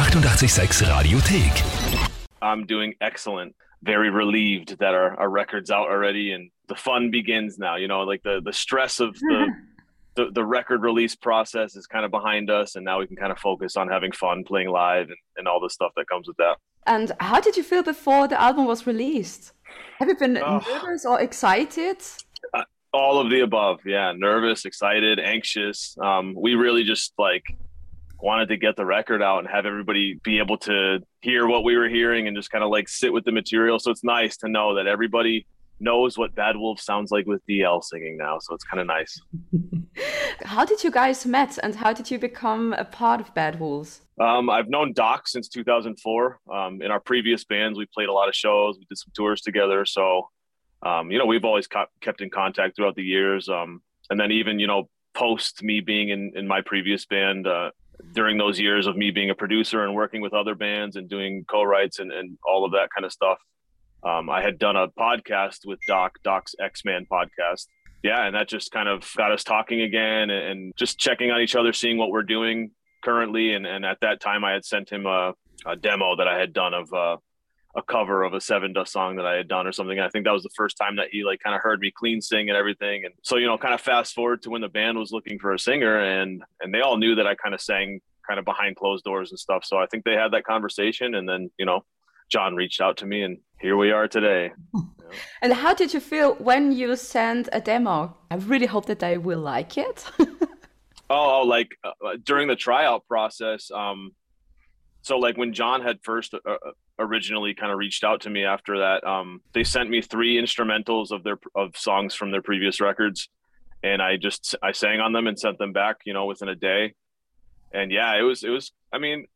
886 Radiothek. I'm doing excellent. Very relieved that our, our record's out already and the fun begins now. You know, like the the stress of the the, the record release process is kind of behind us and now we can kind of focus on having fun playing live and, and all the stuff that comes with that. And how did you feel before the album was released? Have you been Oh. nervous or excited? all of the above yeah nervous excited anxious um, we really just like wanted to get the record out and have everybody be able to hear what we were hearing and just kind of like sit with the material. So it's nice to know that everybody knows what bad wolf sounds like with dl singing now. So it's kind of nice. How did you guys met and how did you become a part of Bad Wolves? um, i've known doc since 2004 um, in our previous bands we played a lot of shows we did some tours together. So um, you know we've always kept in contact throughout the years. Um, and then even you know post me being in, in my previous band uh, during those years of me being a producer and working with other bands and doing co-writes and, and all of that kind of stuff um, i had done a podcast with doc doc's Ex-Man podcast. Yeah and that just kind of got us talking again and, and just checking on each other seeing what we're doing currently. And, and at that time i had sent him a, a demo that i had done of uh, a cover of a Sevendust song that i had done or something i think that was the first time that he like kind of heard me clean sing and everything and so you know kind of fast forward to when the band was looking for a singer and and they all knew that i kind of sang kind of behind closed doors and stuff so i think they had that conversation and then you know john reached out to me and here we are today And how did you feel when you sent a demo? I really hope that they will like it. Oh, oh, like uh, during the tryout process. Um, so like when John had first uh, uh, originally kind of reached out to me after that, um, they sent me three instrumentals of their of songs from their previous records, and I just I sang on them and sent them back, you know, within a day. And yeah, it was it was. I mean,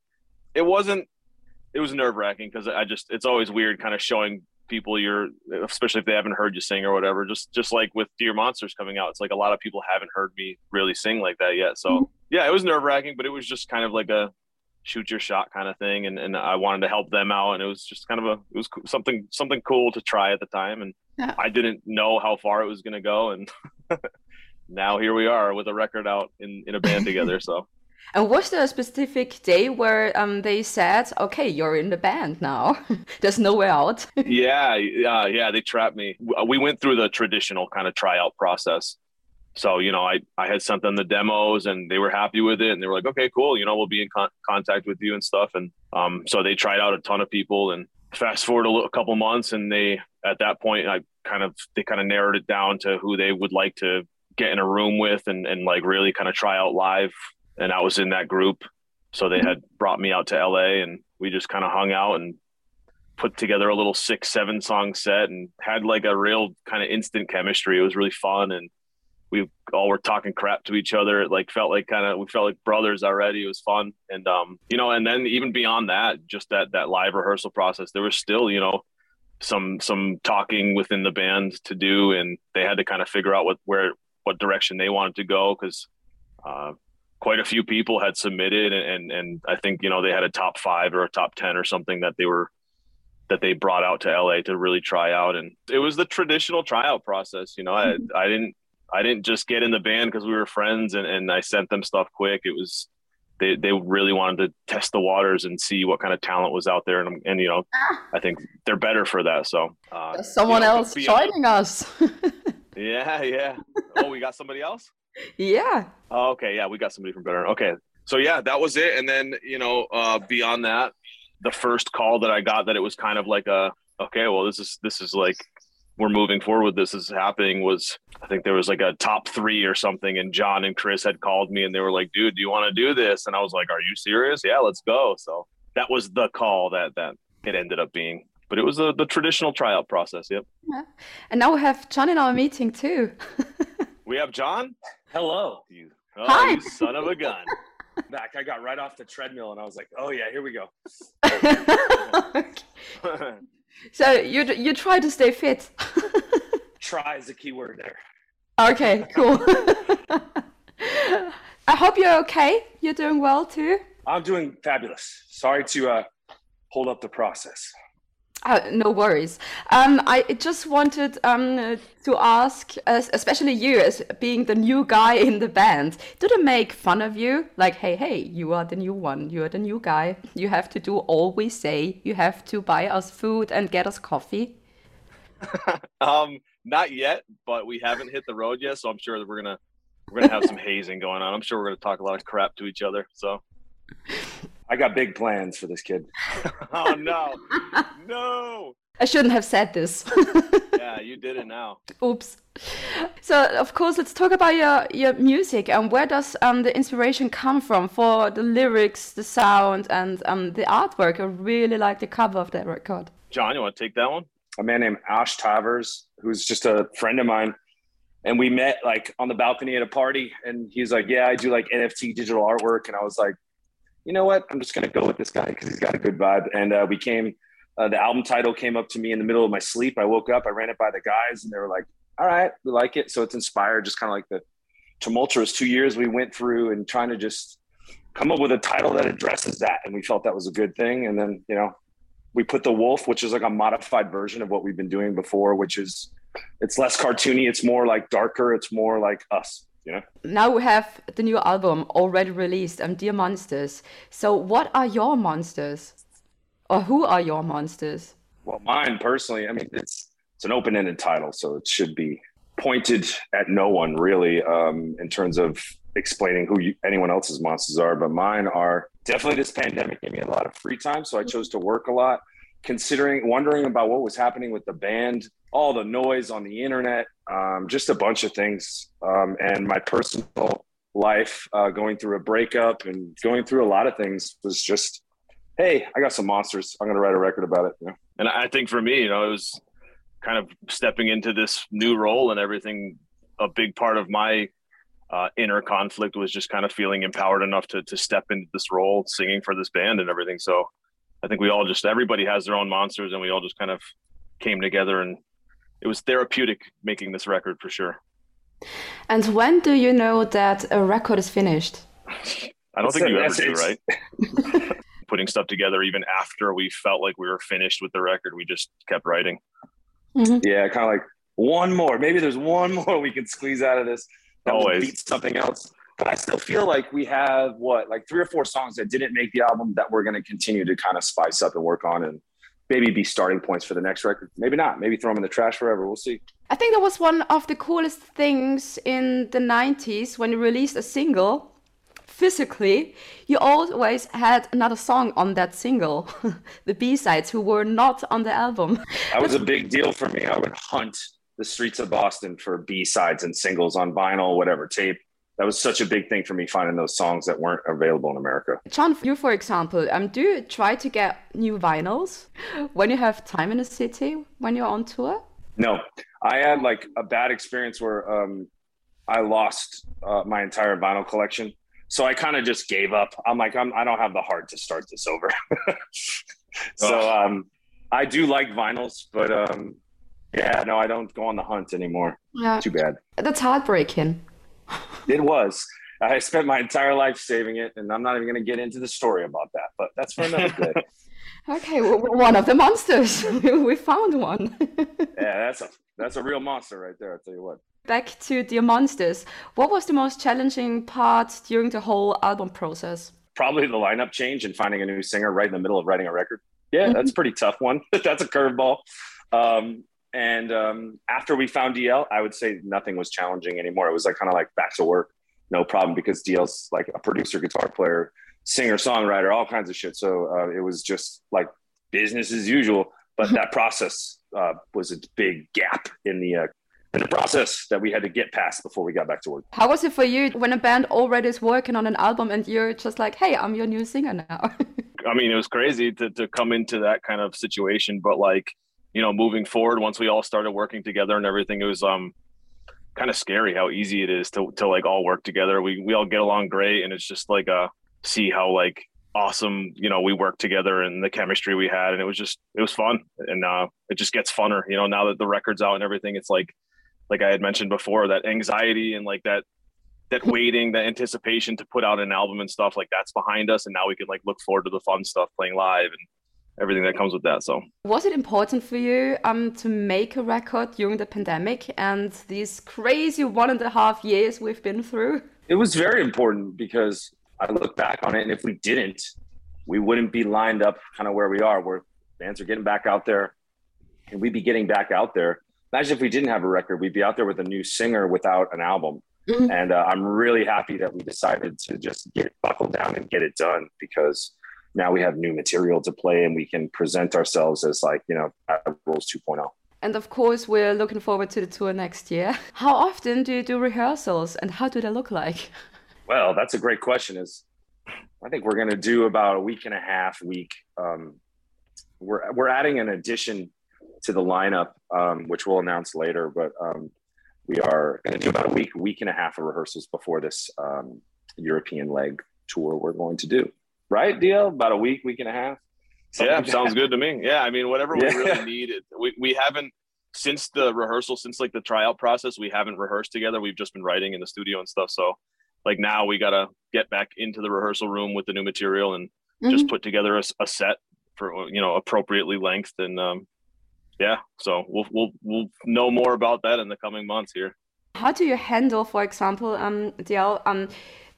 it wasn't. It was nerve wracking because I just it's always weird kind of showing people your especially if they haven't heard you sing or whatever just just like with dear monsters coming out it's like a lot of people haven't heard me really sing like that yet so yeah it was nerve wracking but it was just kind of like a shoot your shot kind of thing and, and i wanted to help them out and it was just kind of a it was something something cool to try at the time and Yeah. i didn't know how far it was going to go and now here we are with a record out in in a band together so and was there a specific day where um, they said, okay, you're in the band now? There's no way out. yeah, yeah, yeah. They trapped me. We went through the traditional kind of tryout process. So you know, I I had sent them the demos, and they were happy with it, and they were like, "Okay, cool. You know, we'll be in con- contact with you and stuff." And um, so they tried out a ton of people, and fast forward a, little, a couple months, and they at that point, I kind of they kind of narrowed it down to who they would like to get in a room with, and and like really kind of try out live. And I was in that group, so they had brought me out to LA, and we just kind of hung out and put together a little six, seven song set and had like a real kind of instant chemistry. It was really fun. And we all were talking crap to each other. It like felt like kind of, we felt like brothers already. It was fun. And, um, you know, and then even beyond that, just that, that live rehearsal process, there was still, you know, some, some talking within the band to do. And they had to kind of figure out what, where, what direction they wanted to go. Cause, uh, quite a few people had submitted and, and, and I think, you know, they had a top five or a top 10 or something that they were, that they brought out to LA to really try out. And it was the traditional tryout process. You know, I, I didn't, I didn't just get in the band because we were friends and, and I sent them stuff quick. It was, they, they really wanted to test the waters and see what kind of talent was out there. And, and you know, I think they're better for that. So, uh, someone you know, else beyond- joining us. Yeah. Yeah. Oh, we got somebody else? yeah. Oh, okay. Yeah, we got somebody from Better. Okay. So yeah, that was it. And then, you know, uh, beyond that, the first call that I got that it was kind of like a, okay, well, this is, this is like, we're moving forward. This is happening was, I think there was like a top three or something. And John and Chris had called me and they were like, dude, do you want to do this? And I was like, are you serious? Yeah, let's go. So that was the call that, that it ended up being, but it was a, the traditional tryout process. Yep. And now we have John in our meeting too. We have John. Hello. You, oh, Hi. you son of a gun. Back. I got right off the treadmill and I was like, oh yeah, here we go. so you you try to stay fit. Try is the key word there. okay, cool. I hope you're okay. You're doing well too. I'm doing fabulous. Sorry to uh, hold up the process. Uh, no worries. Um, I just wanted um, to ask, especially you, as being the new guy in the band, do they make fun of you? Like, hey, hey, you are the new one. You are the new guy. You have to do all we say. You have to buy us food and get us coffee. um, not yet, but we haven't hit the road yet, so I'm sure that we're gonna we're gonna have some hazing going on. I'm sure we're gonna talk a lot of crap to each other. So I got big plans for this kid. oh no, no! I shouldn't have said this. yeah, you did it now. Oops. So of course, let's talk about your your music and where does um the inspiration come from for the lyrics, the sound, and um the artwork. I really like the cover of that record. John, you want to take that one? A man named Ash Tavers, who's just a friend of mine and we met like on the balcony at a party and he's like yeah i do like nft digital artwork and i was like you know what? I'm just going to go with this guy because he's got a good vibe. And uh, we came, uh, the album title came up to me in the middle of my sleep. I woke up, I ran it by the guys, and they were like, all right, we like it. So it's inspired just kind of like the tumultuous two years we went through and trying to just come up with a title that addresses that. And we felt that was a good thing. And then, you know, we put the wolf, which is like a modified version of what we've been doing before, which is it's less cartoony, it's more like darker, it's more like us you know? Now we have the new album already released um dear monsters. So what are your monsters? Or who are your monsters? Well mine personally i mean it's it's an open-ended title so it should be pointed at no one really um, in terms of explaining who you, anyone else's monsters are. But mine are definitely this pandemic gave me a lot of free time so i chose to work a lot considering wondering about what was happening with the band all the noise on the internet, um, just a bunch of things, um, and my personal life uh, going through a breakup and going through a lot of things was just, hey, I got some monsters. I'm going to write a record about it. And I think for me, you know, it was kind of stepping into this new role and everything. A big part of my uh, inner conflict was just kind of feeling empowered enough to to step into this role, singing for this band and everything. So I think we all just everybody has their own monsters, and we all just kind of came together and it was therapeutic making this record for sure. And when do you know that a record is finished? I don't think you ever do, right? Putting stuff together even after we felt like we were finished with the record, we just kept writing. Mm-hmm. Yeah, kind of like one more. Maybe there's one more we can squeeze out of this that Always. will beat something else. But I still feel like we have what, like three or four songs that didn't make the album that we're going to continue to kind of spice up and work on and maybe be starting points for the next record. Maybe not. Maybe throw them in the trash forever. We'll see. I think that was one of the coolest things in the 90s when you released a single. Physically, you always had another song on that single, the B sides, who were not on the album. That was a big deal for me. I would hunt the streets of Boston for B sides and singles on vinyl, whatever tape that was such a big thing for me finding those songs that weren't available in America. John, you for example, um, do you try to get new vinyls when you have time in a city when you're on tour? No, I had like a bad experience where um, I lost uh, my entire vinyl collection, so I kind of just gave up. I'm like, I'm, I don't have the heart to start this over. so um, I do like vinyls, but um, yeah, no, I don't go on the hunt anymore. Yeah, too bad. That's heartbreaking it was. I spent my entire life saving it, and I'm not even going to get into the story about that. But that's for another day. okay, well, one of the monsters. we found one. yeah, that's a that's a real monster right there. I tell you what. Back to the Monsters. What was the most challenging part during the whole album process? Probably the lineup change and finding a new singer right in the middle of writing a record. Yeah, that's a pretty tough one. that's a curveball. Um, and um, after we found DL, I would say nothing was challenging anymore. It was like kind of like back to work, no problem, because DL's like a producer, guitar player, singer, songwriter, all kinds of shit. So uh, it was just like business as usual. But that process uh, was a big gap in the uh, in the process that we had to get past before we got back to work. How was it for you when a band already is working on an album and you're just like, hey, I'm your new singer now? I mean, it was crazy to, to come into that kind of situation, but like you know, moving forward, once we all started working together and everything, it was um kind of scary how easy it is to to like all work together. We we all get along great, and it's just like uh see how like awesome you know we worked together and the chemistry we had, and it was just it was fun, and uh it just gets funner. You know, now that the record's out and everything, it's like like I had mentioned before, that anxiety and like that that waiting, that anticipation to put out an album and stuff like that's behind us, and now we can like look forward to the fun stuff, playing live and everything that comes with that. So, was it important for you um, to make a record during the pandemic and these crazy one and a half years we've been through? It was very important because I look back on it, and if we didn't, we wouldn't be lined up kind of where we are, where bands are getting back out there, and we'd be getting back out there. Imagine if we didn't have a record, we'd be out there with a new singer without an album. Mm-hmm. And uh, I'm really happy that we decided to just get buckled down and get it done because now we have new material to play and we can present ourselves as like you know Wolves 2.0 and of course we're looking forward to the tour next year. How often do you do rehearsals and how do they look like? Well that's a great question. Is i think we're going to do about a week and a half week um, we're, we're adding an addition to the lineup um, which we'll announce later but um, we are going to do about a week week and a half of rehearsals before this um, european leg tour we're going to do right, DL? About a week, week and a half. yeah, sounds good to me. Yeah, I mean, whatever yeah. we really need. We we haven't since the rehearsal, since like the tryout process, we haven't rehearsed together. We've just been writing in the studio and stuff. So, like now, we gotta get back into the rehearsal room with the new material and mm-hmm. just put together a, a, set for you know appropriately lengthed and um, yeah. So we'll we'll we'll know more about that in the coming months here. How do you handle, for example, um, DL, um,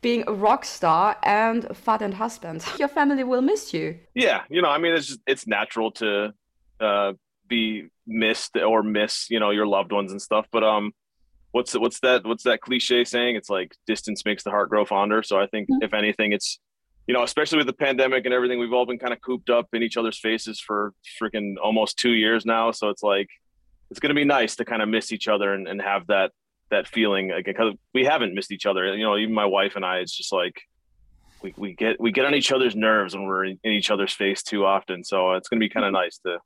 being a rock star and father and husband. Your family will miss you. Yeah, you know, I mean, it's just, it's natural to uh, be missed or miss, you know, your loved ones and stuff. But um, what's what's that what's that cliche saying? It's like distance makes the heart grow fonder. So I think mm-hmm. if anything, it's you know, especially with the pandemic and everything, we've all been kind of cooped up in each other's faces for freaking almost two years now. So it's like it's going to be nice to kind of miss each other and, and have that that feeling like because we haven't missed each other. You know, even my wife and I, it's just like we, we get we get on each other's nerves when we're in, in each other's face too often. So it's going to be kind of mm-hmm. nice to,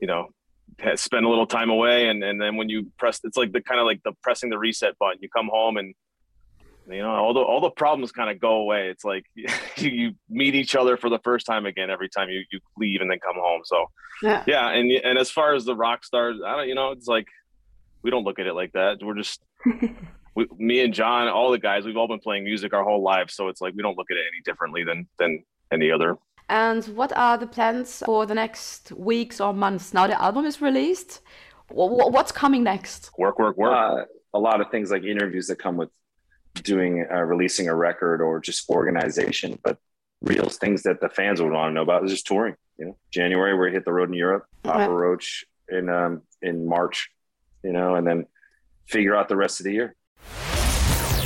you know, spend a little time away and and then when you press, it's like the kind of like the pressing the reset button. You come home and you know all the all the problems kind of go away. It's like you, you meet each other for the first time again every time you you leave and then come home. So yeah, yeah and and as far as the rock stars, I don't, you know, it's like we don't look at it like that. We're just we, me and John, all the guys, we've all been playing music our whole lives, so it's like we don't look at it any differently than than any other. And what are the plans for the next weeks or months? Now the album is released. What's coming next? Work, work, work. Uh, a lot of things like interviews that come with doing uh, releasing a record or just organization, but real things that the fans would want to know about is just touring. You know, January we hit the road in Europe, Papa Roach in um, in March, you know, and then figure out the rest of the year.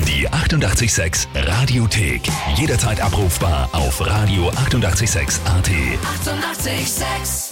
Die 886 Radiothek. Jederzeit abrufbar auf radio886.at. 886!